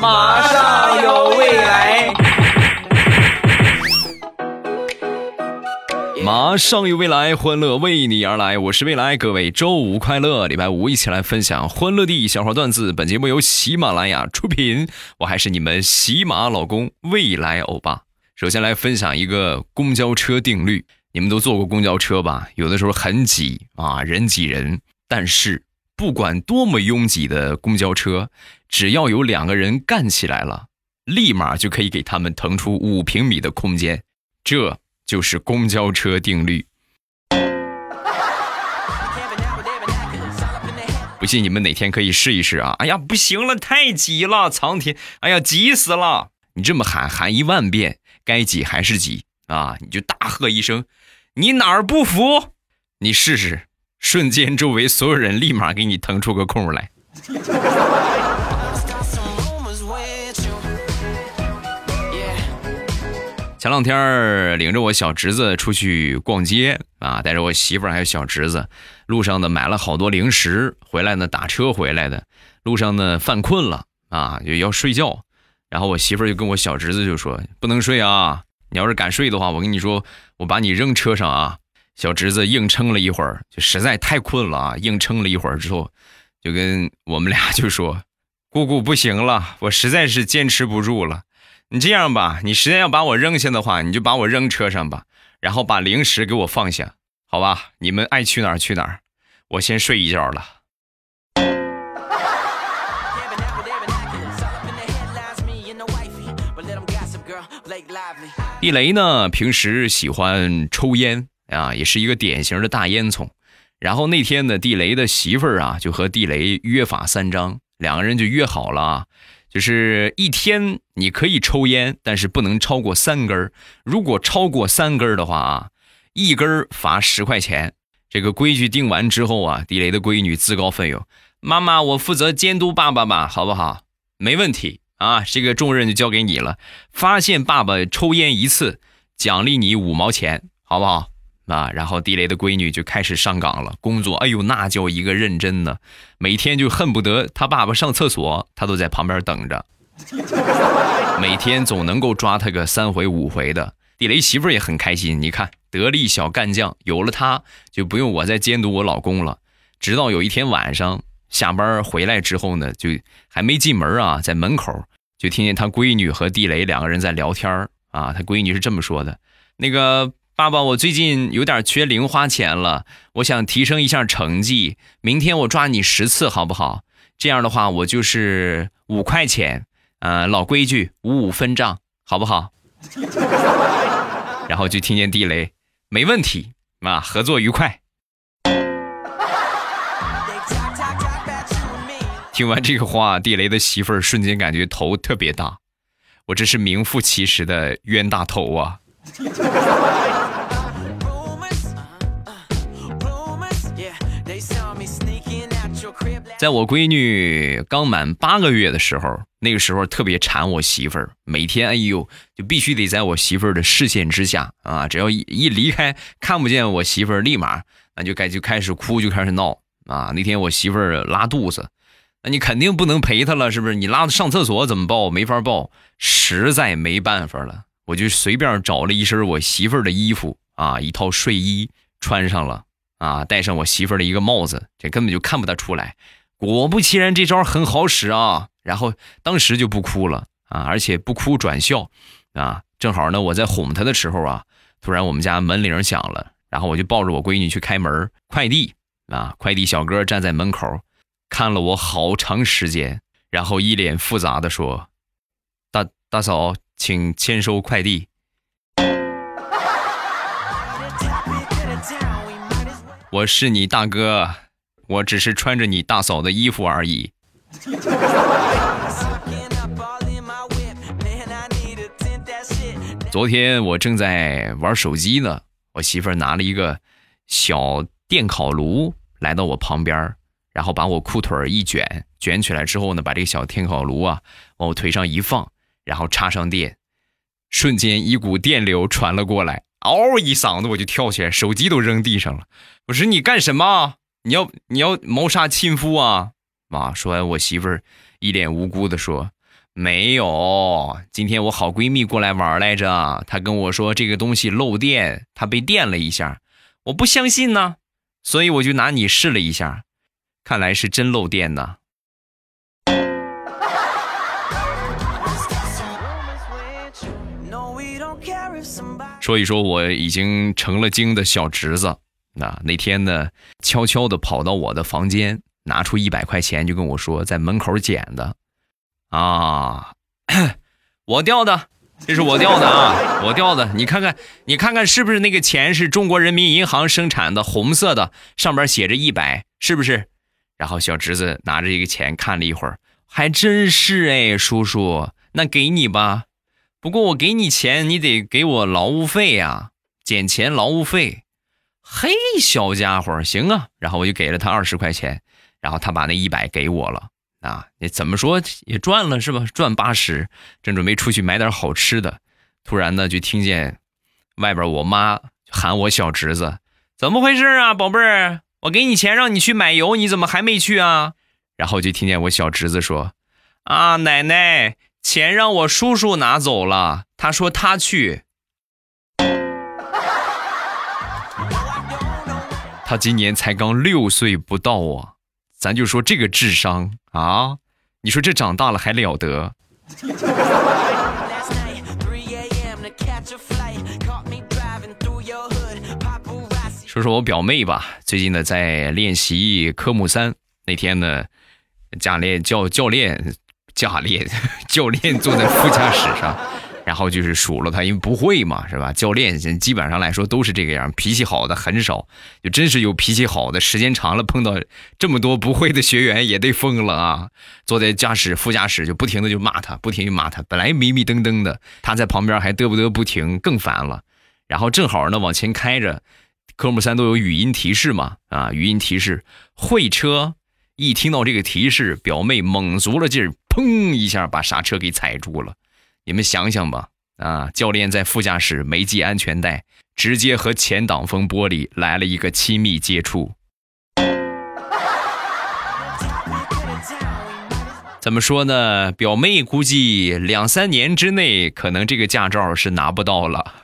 马上有未来。马上有未来，欢乐为你而来。我是未来，各位周五快乐！礼拜五一起来分享欢乐的小花段子。本节目由喜马拉雅出品，我还是你们喜马老公未来欧巴。首先来分享一个公交车定律，你们都坐过公交车吧？有的时候很挤啊，人挤人。但是不管多么拥挤的公交车，只要有两个人干起来了，立马就可以给他们腾出五平米的空间。这。就是公交车定律，不信你们哪天可以试一试啊！哎呀，不行了，太挤了，苍天！哎呀，挤死了！你这么喊喊一万遍，该挤还是挤啊！你就大喝一声：“你哪儿不服？”你试试，瞬间周围所有人立马给你腾出个空来。前两天领着我小侄子出去逛街啊，带着我媳妇儿还有小侄子，路上呢买了好多零食，回来呢打车回来的，路上呢犯困了啊，就要睡觉，然后我媳妇儿就跟我小侄子就说不能睡啊，你要是敢睡的话，我跟你说我把你扔车上啊。小侄子硬撑了一会儿，就实在太困了啊，硬撑了一会儿之后，就跟我们俩就说，姑姑不行了，我实在是坚持不住了。你这样吧，你实在要把我扔下的话，你就把我扔车上吧，然后把零食给我放下，好吧？你们爱去哪儿去哪儿，我先睡一觉了。地雷呢，平时喜欢抽烟啊，也是一个典型的大烟囱。然后那天呢，地雷的媳妇儿啊，就和地雷约法三章，两个人就约好了啊。就是一天你可以抽烟，但是不能超过三根如果超过三根的话啊，一根罚十块钱。这个规矩定完之后啊，地雷的闺女自告奋勇：“妈妈，我负责监督爸爸吧，好不好？”没问题啊，这个重任就交给你了。发现爸爸抽烟一次，奖励你五毛钱，好不好？啊，然后地雷的闺女就开始上岗了，工作，哎呦，那叫一个认真呢，每天就恨不得他爸爸上厕所，他都在旁边等着，每天总能够抓他个三回五回的。地雷媳妇也很开心，你看，得力小干将，有了他就不用我再监督我老公了。直到有一天晚上下班回来之后呢，就还没进门啊，在门口就听见他闺女和地雷两个人在聊天啊，他闺女是这么说的，那个。爸爸，我最近有点缺零花钱了，我想提升一下成绩。明天我抓你十次，好不好？这样的话，我就是五块钱。呃，老规矩，五五分账，好不好？然后就听见地雷，没问题，啊，合作愉快。听完这个话，地雷的媳妇儿瞬间感觉头特别大，我这是名副其实的冤大头啊！在我闺女刚满八个月的时候，那个时候特别馋我媳妇儿，每天哎呦就必须得在我媳妇儿的视线之下啊，只要一一离开看不见我媳妇儿，立马那就该就开始哭，就开始闹啊。那天我媳妇儿拉肚子，那你肯定不能陪她了，是不是？你拉上厕所怎么抱？没法抱，实在没办法了，我就随便找了一身我媳妇儿的衣服啊，一套睡衣穿上了啊，戴上我媳妇儿的一个帽子，这根本就看不得出来。果不其然，这招很好使啊！然后当时就不哭了啊，而且不哭转笑啊。正好呢，我在哄她的时候啊，突然我们家门铃响了，然后我就抱着我闺女去开门，快递啊，快递小哥站在门口看了我好长时间，然后一脸复杂的说：“大大嫂，请签收快递。”我是你大哥。我只是穿着你大嫂的衣服而已。昨天我正在玩手机呢，我媳妇儿拿了一个小电烤炉来到我旁边，然后把我裤腿一卷，卷起来之后呢，把这个小电烤炉啊往我腿上一放，然后插上电，瞬间一股电流传了过来，嗷一嗓子我就跳起来，手机都扔地上了。我说你干什么？你要你要谋杀亲夫啊！妈，说完，我媳妇儿一脸无辜的说：“没有，今天我好闺蜜过来玩来着，她跟我说这个东西漏电，她被电了一下，我不相信呢，所以我就拿你试了一下，看来是真漏电呢。说一说我已经成了精的小侄子，那那天呢，悄悄的跑到我的房间，拿出一百块钱，就跟我说在门口捡的。啊，我掉的，这是我掉的啊，我掉的。你看看，你看看是不是那个钱是中国人民银行生产的，红色的，上边写着一百，是不是？然后小侄子拿着一个钱看了一会儿，还真是哎，叔叔，那给你吧。不过我给你钱，你得给我劳务费呀，捡钱劳务费。嘿，小家伙，行啊。然后我就给了他二十块钱，然后他把那一百给我了。啊，你怎么说也赚了是吧？赚八十，正准备出去买点好吃的，突然呢就听见外边我妈喊我小侄子：“怎么回事啊，宝贝儿？我给你钱让你去买油，你怎么还没去啊？”然后就听见我小侄子说：“啊，奶奶，钱让我叔叔拿走了，他说他去。”他今年才刚六岁不到啊。咱就说这个智商啊，你说这长大了还了得？说说我表妹吧，最近呢在练习科目三，那天呢，教练教教练教练 教练坐在副驾驶上。然后就是数落他，因为不会嘛，是吧？教练基本上来说都是这个样，脾气好的很少，就真是有脾气好的，时间长了碰到这么多不会的学员也得疯了啊！坐在驾驶副驾驶就不停的就骂他，不停就骂他。本来迷迷瞪瞪的，他在旁边还嘚不嘚不停，更烦了。然后正好呢往前开着，科目三都有语音提示嘛，啊，语音提示会车，一听到这个提示，表妹猛足了劲儿，砰一下把刹车给踩住了。你们想想吧，啊，教练在副驾驶没系安全带，直接和前挡风玻璃来了一个亲密接触。怎么说呢？表妹估计两三年之内，可能这个驾照是拿不到了。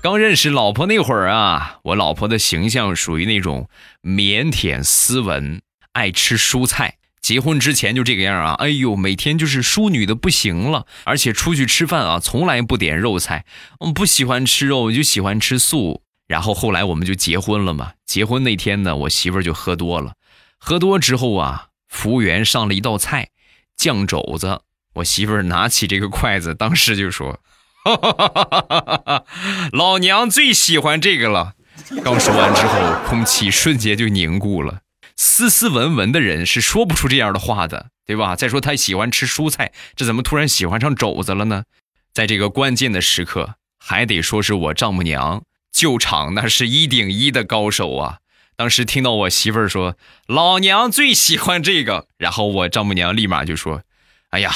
刚认识老婆那会儿啊，我老婆的形象属于那种腼腆斯文、爱吃蔬菜。结婚之前就这个样啊，哎呦，每天就是淑女的不行了，而且出去吃饭啊，从来不点肉菜。嗯不喜欢吃肉，就喜欢吃素。然后后来我们就结婚了嘛。结婚那天呢，我媳妇儿就喝多了，喝多之后啊，服务员上了一道菜酱肘子，我媳妇儿拿起这个筷子，当时就说。哈！老娘最喜欢这个了。刚说完之后，空气瞬间就凝固了。斯斯文文的人是说不出这样的话的，对吧？再说他喜欢吃蔬菜，这怎么突然喜欢上肘子了呢？在这个关键的时刻，还得说是我丈母娘救场，那是一顶一的高手啊！当时听到我媳妇儿说老娘最喜欢这个，然后我丈母娘立马就说：“哎呀，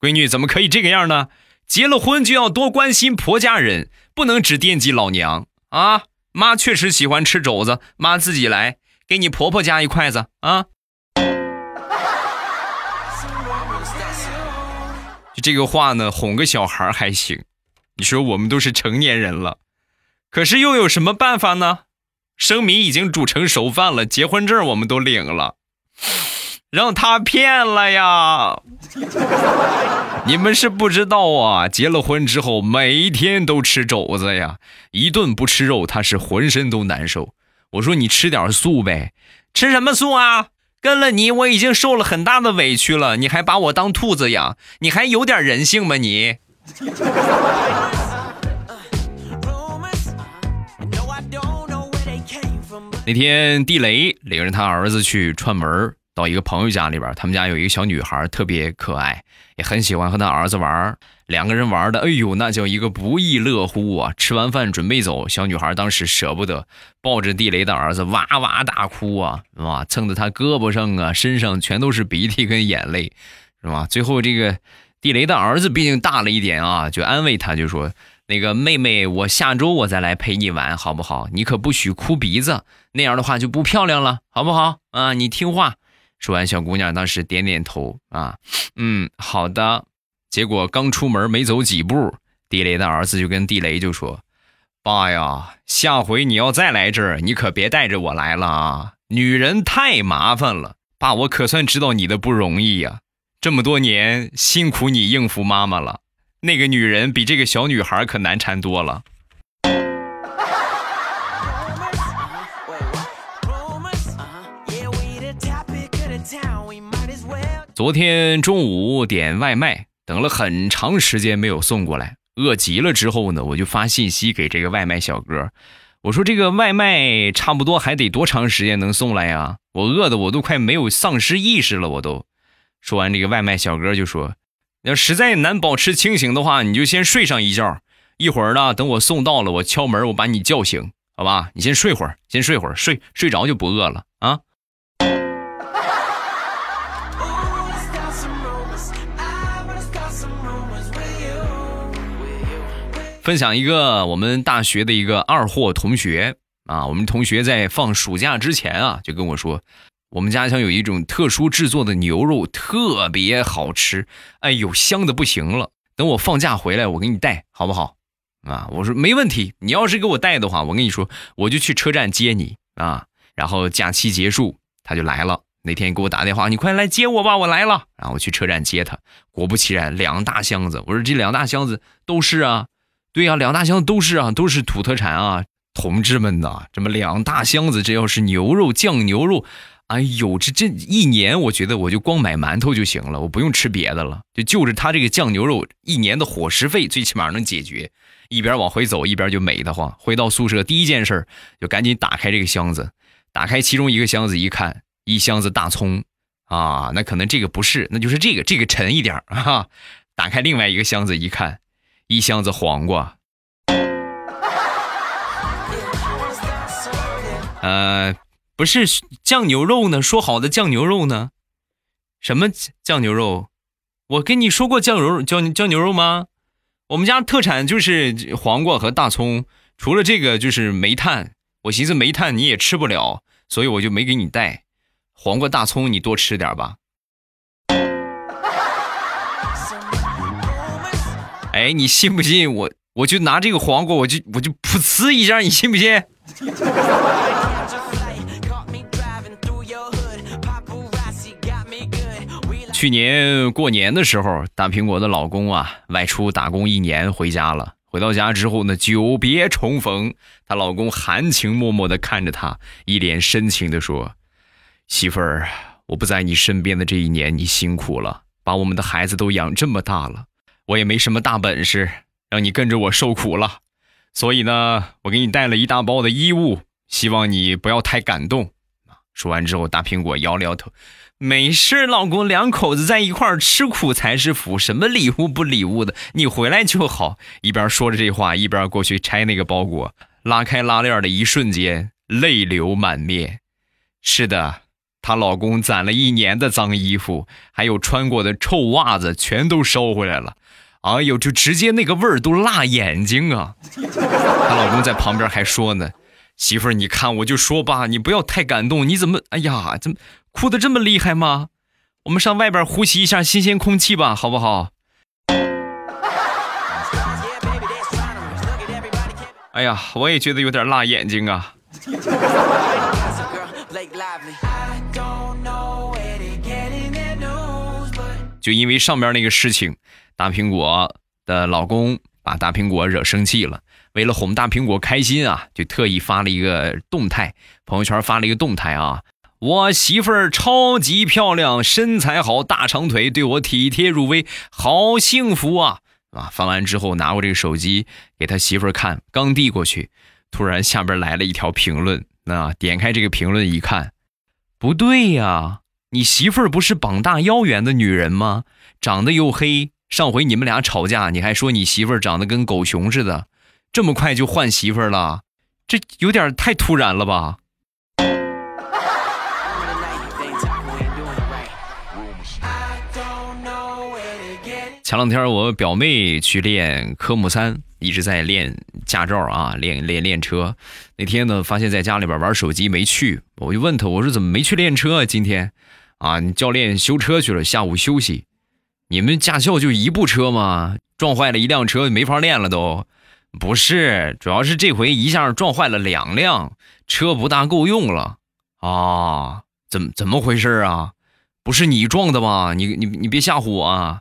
闺女怎么可以这个样呢？”结了婚就要多关心婆家人，不能只惦记老娘啊！妈确实喜欢吃肘子，妈自己来给你婆婆夹一筷子啊！就这个话呢，哄个小孩还行。你说我们都是成年人了，可是又有什么办法呢？生米已经煮成熟饭了，结婚证我们都领了。让他骗了呀！你们是不知道啊，结了婚之后每一天都吃肘子呀，一顿不吃肉他是浑身都难受。我说你吃点素呗，吃什么素啊？跟了你我已经受了很大的委屈了，你还把我当兔子养，你还有点人性吗你？那天地雷领着他儿子去串门到一个朋友家里边，他们家有一个小女孩，特别可爱，也很喜欢和他儿子玩。两个人玩的，哎呦，那叫一个不亦乐乎啊！吃完饭准备走，小女孩当时舍不得，抱着地雷的儿子哇哇大哭啊，哇，蹭的他胳膊上啊、身上全都是鼻涕跟眼泪，是吧？最后这个地雷的儿子毕竟大了一点啊，就安慰他，就说：“那个妹妹，我下周我再来陪你玩，好不好？你可不许哭鼻子，那样的话就不漂亮了，好不好？啊，你听话。说完，小姑娘当时点点头，啊，嗯，好的。结果刚出门没走几步，地雷的儿子就跟地雷就说：“爸呀，下回你要再来这儿，你可别带着我来了啊！女人太麻烦了，爸，我可算知道你的不容易呀。这么多年辛苦你应付妈妈了。”那个女人比这个小女孩可难缠多了。昨天中午点外卖，等了很长时间没有送过来，饿极了之后呢，我就发信息给这个外卖小哥，我说这个外卖差不多还得多长时间能送来呀？我饿的我都快没有丧失意识了，我都。说完，这个外卖小哥就说。要实在难保持清醒的话，你就先睡上一觉。一会儿呢，等我送到了，我敲门，我把你叫醒，好吧？你先睡会儿，先睡会儿，睡睡着就不饿了啊。分享一个我们大学的一个二货同学啊，我们同学在放暑假之前啊，就跟我说。我们家乡有一种特殊制作的牛肉，特别好吃，哎呦，香的不行了。等我放假回来，我给你带，好不好？啊，我说没问题。你要是给我带的话，我跟你说，我就去车站接你啊。然后假期结束，他就来了。那天给我打电话，你快来接我吧，我来了。然后我去车站接他，果不其然，两大箱子。我说这两大箱子都是啊，对呀，两大箱子都是啊，都是土特产啊，同志们呐，这么两大箱子，这要是牛肉酱牛肉。哎呦，这这一年，我觉得我就光买馒头就行了，我不用吃别的了，就就着他这个酱牛肉，一年的伙食费最起码能解决。一边往回走，一边就美得慌。回到宿舍，第一件事就赶紧打开这个箱子，打开其中一个箱子一看，一箱子大葱啊，那可能这个不是，那就是这个，这个沉一点啊。打开另外一个箱子一看，一箱子黄瓜，呃。不是酱牛肉呢？说好的酱牛肉呢？什么酱牛肉？我跟你说过酱牛肉酱酱牛肉吗？我们家特产就是黄瓜和大葱，除了这个就是煤炭。我寻思煤炭你也吃不了，所以我就没给你带。黄瓜大葱你多吃点吧。哎，你信不信我？我就拿这个黄瓜，我就我就噗呲一下，你信不信？去年过年的时候，大苹果的老公啊外出打工一年回家了。回到家之后呢，久别重逢，她老公含情脉脉的看着她，一脸深情的说：“媳妇儿，我不在你身边的这一年，你辛苦了，把我们的孩子都养这么大了，我也没什么大本事，让你跟着我受苦了。所以呢，我给你带了一大包的衣物，希望你不要太感动。”说完之后，大苹果摇了摇头。没事，老公，两口子在一块儿吃苦才是福，什么礼物不礼物的，你回来就好。一边说着这话，一边过去拆那个包裹，拉开拉链的一瞬间，泪流满面。是的，她老公攒了一年的脏衣服，还有穿过的臭袜子，全都收回来了。哎呦，就直接那个味儿都辣眼睛啊！她老公在旁边还说呢：“媳妇儿，你看，我就说吧，你不要太感动，你怎么，哎呀，怎么？”哭的这么厉害吗？我们上外边呼吸一下新鲜空气吧，好不好？哎呀，我也觉得有点辣眼睛啊。就因为上面那个事情，大苹果的老公把大苹果惹生气了。为了哄大苹果开心啊，就特意发了一个动态，朋友圈发了一个动态啊。我媳妇儿超级漂亮，身材好，大长腿，对我体贴入微，好幸福啊！啊，发完之后拿过这个手机给他媳妇儿看，刚递过去，突然下边来了一条评论。那点开这个评论一看，不对呀，你媳妇儿不是膀大腰圆的女人吗？长得又黑，上回你们俩吵架，你还说你媳妇长得跟狗熊似的，这么快就换媳妇了，这有点太突然了吧？前两天我表妹去练科目三一直在练驾照啊，练练练车。那天呢，发现在家里边玩手机没去，我就问他，我说怎么没去练车啊？今天啊，你教练修车去了，下午休息。你们驾校就一部车吗？撞坏了一辆车，没法练了都。不是，主要是这回一下撞坏了两辆车，不大够用了啊？怎么怎么回事啊？不是你撞的吧？你你你别吓唬我啊！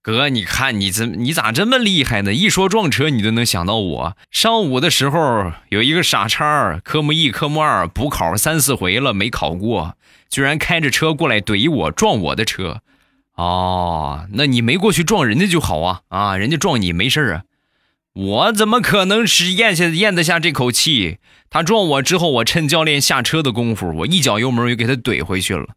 哥，你看你怎你咋这么厉害呢？一说撞车，你都能想到我。上午的时候有一个傻叉，科目一、科目二补考三四回了没考过，居然开着车过来怼我，撞我的车。哦，那你没过去撞人家就好啊啊！人家撞你没事啊，我怎么可能是咽下咽得下这口气？他撞我之后，我趁教练下车的功夫，我一脚油门又给他怼回去了。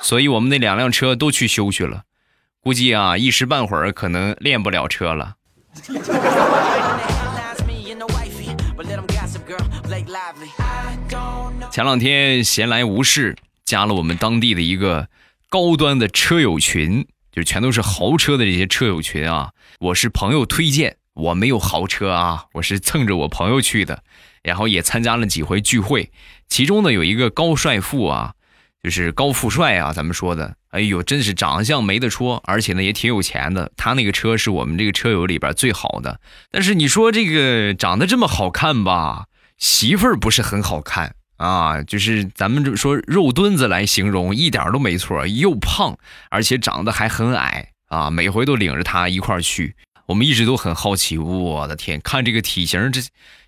所以我们那两辆车都去修去了，估计啊一时半会儿可能练不了车了。前两天闲来无事，加了我们当地的一个高端的车友群，就全都是豪车的这些车友群啊。我是朋友推荐，我没有豪车啊，我是蹭着我朋友去的，然后也参加了几回聚会，其中呢有一个高帅富啊。就是高富帅啊，咱们说的，哎呦，真是长相没得说，而且呢也挺有钱的。他那个车是我们这个车友里边最好的。但是你说这个长得这么好看吧，媳妇儿不是很好看啊。就是咱们这说肉墩子来形容，一点都没错，又胖，而且长得还很矮啊。每回都领着他一块去，我们一直都很好奇。我的天，看这个体型，这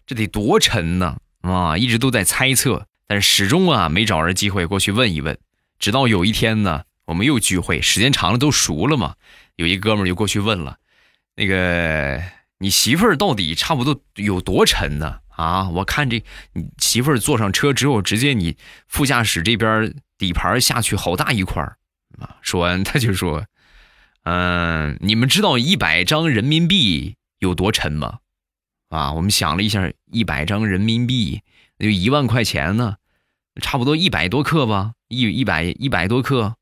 这得多沉呢啊！一直都在猜测。但是始终啊没找着机会过去问一问，直到有一天呢，我们又聚会，时间长了都熟了嘛。有一哥们就过去问了：“那个你媳妇儿到底差不多有多沉呢？啊，我看这你媳妇儿坐上车之后，直接你副驾驶这边底盘下去好大一块儿啊。”说完他就说：“嗯，你们知道一百张人民币有多沉吗？啊，我们想了一下，一百张人民币。”那就一万块钱呢，差不多一百多克吧，一一百一百多克，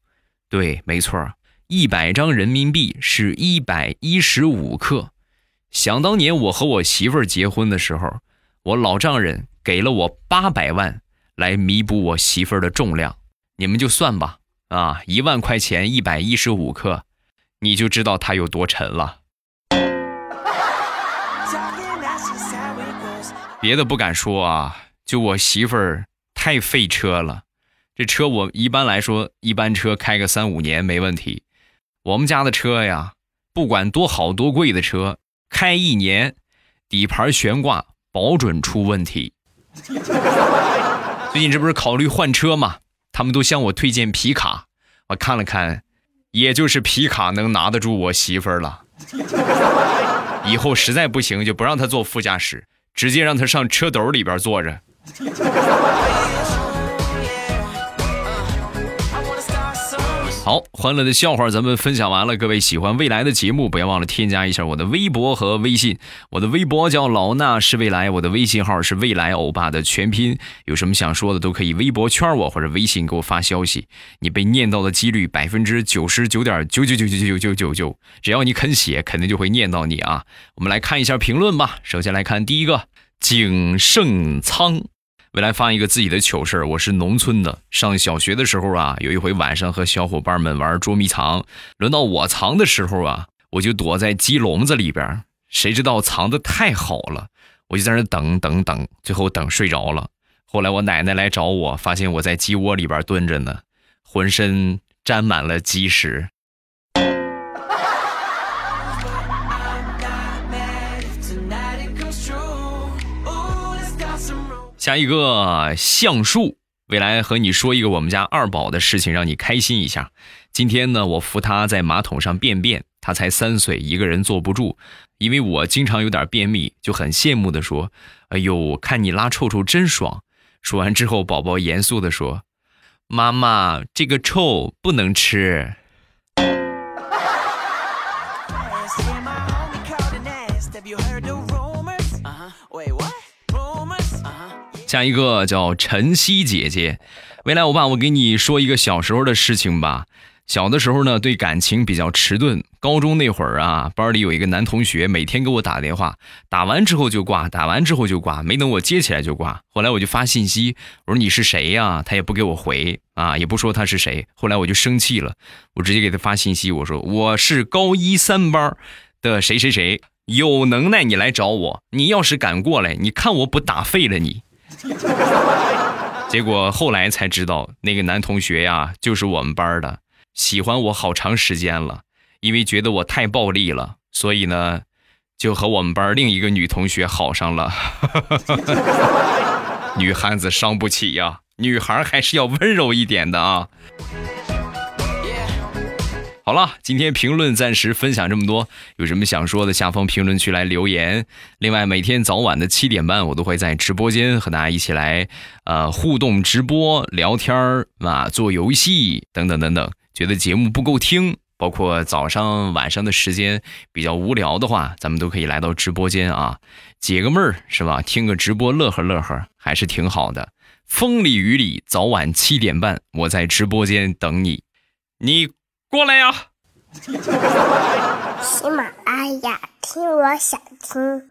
对，没错，一百张人民币是一百一十五克。想当年我和我媳妇儿结婚的时候，我老丈人给了我八百万来弥补我媳妇儿的重量，你们就算吧，啊，一万块钱一百一十五克，你就知道它有多沉了。别的不敢说啊。就我媳妇儿太费车了，这车我一般来说一般车开个三五年没问题，我们家的车呀，不管多好多贵的车，开一年底盘悬挂保准出问题。最近这不是考虑换车吗？他们都向我推荐皮卡，我看了看，也就是皮卡能拿得住我媳妇儿了。以后实在不行就不让她坐副驾驶，直接让她上车斗里边坐着。好，欢乐的笑话咱们分享完了。各位喜欢未来的节目，不要忘了添加一下我的微博和微信。我的微博叫老衲是未来，我的微信号是未来欧巴的全拼。有什么想说的，都可以微博圈我或者微信给我发消息。你被念到的几率百分之九十九点九九九九九九九九，只要你肯写，肯定就会念到你啊。我们来看一下评论吧。首先来看第一个，景盛仓。未来发一个自己的糗事儿。我是农村的，上小学的时候啊，有一回晚上和小伙伴们玩捉迷藏，轮到我藏的时候啊，我就躲在鸡笼子里边，谁知道藏的太好了，我就在那等等等，最后等睡着了。后来我奶奶来找我，发现我在鸡窝里边蹲着呢，浑身沾满了鸡屎。下一个橡树，未来和你说一个我们家二宝的事情，让你开心一下。今天呢，我扶他在马桶上便便，他才三岁，一个人坐不住，因为我经常有点便秘，就很羡慕的说：“哎呦，看你拉臭臭真爽。”说完之后，宝宝严肃的说：“妈妈，这个臭不能吃。”下一个叫晨曦姐姐，未来我爸，我给你说一个小时候的事情吧。小的时候呢，对感情比较迟钝。高中那会儿啊，班里有一个男同学，每天给我打电话，打完之后就挂，打完之后就挂，没等我接起来就挂。后来我就发信息，我说你是谁呀？他也不给我回啊，也不说他是谁。后来我就生气了，我直接给他发信息，我说我是高一三班的谁谁谁，有能耐你来找我，你要是敢过来，你看我不打废了你。结果后来才知道，那个男同学呀，就是我们班的。喜欢我好长时间了，因为觉得我太暴力了，所以呢，就和我们班另一个女同学好上了。女汉子伤不起呀，女孩还是要温柔一点的啊。好了，今天评论暂时分享这么多，有什么想说的，下方评论区来留言。另外，每天早晚的七点半，我都会在直播间和大家一起来呃互动直播、聊天儿啊、做游戏等等等等。觉得节目不够听，包括早上、晚上的时间比较无聊的话，咱们都可以来到直播间啊，解个闷儿是吧？听个直播乐呵乐呵，还是挺好的。风里雨里，早晚七点半，我在直播间等你，你过来呀！喜马拉雅，听我想听。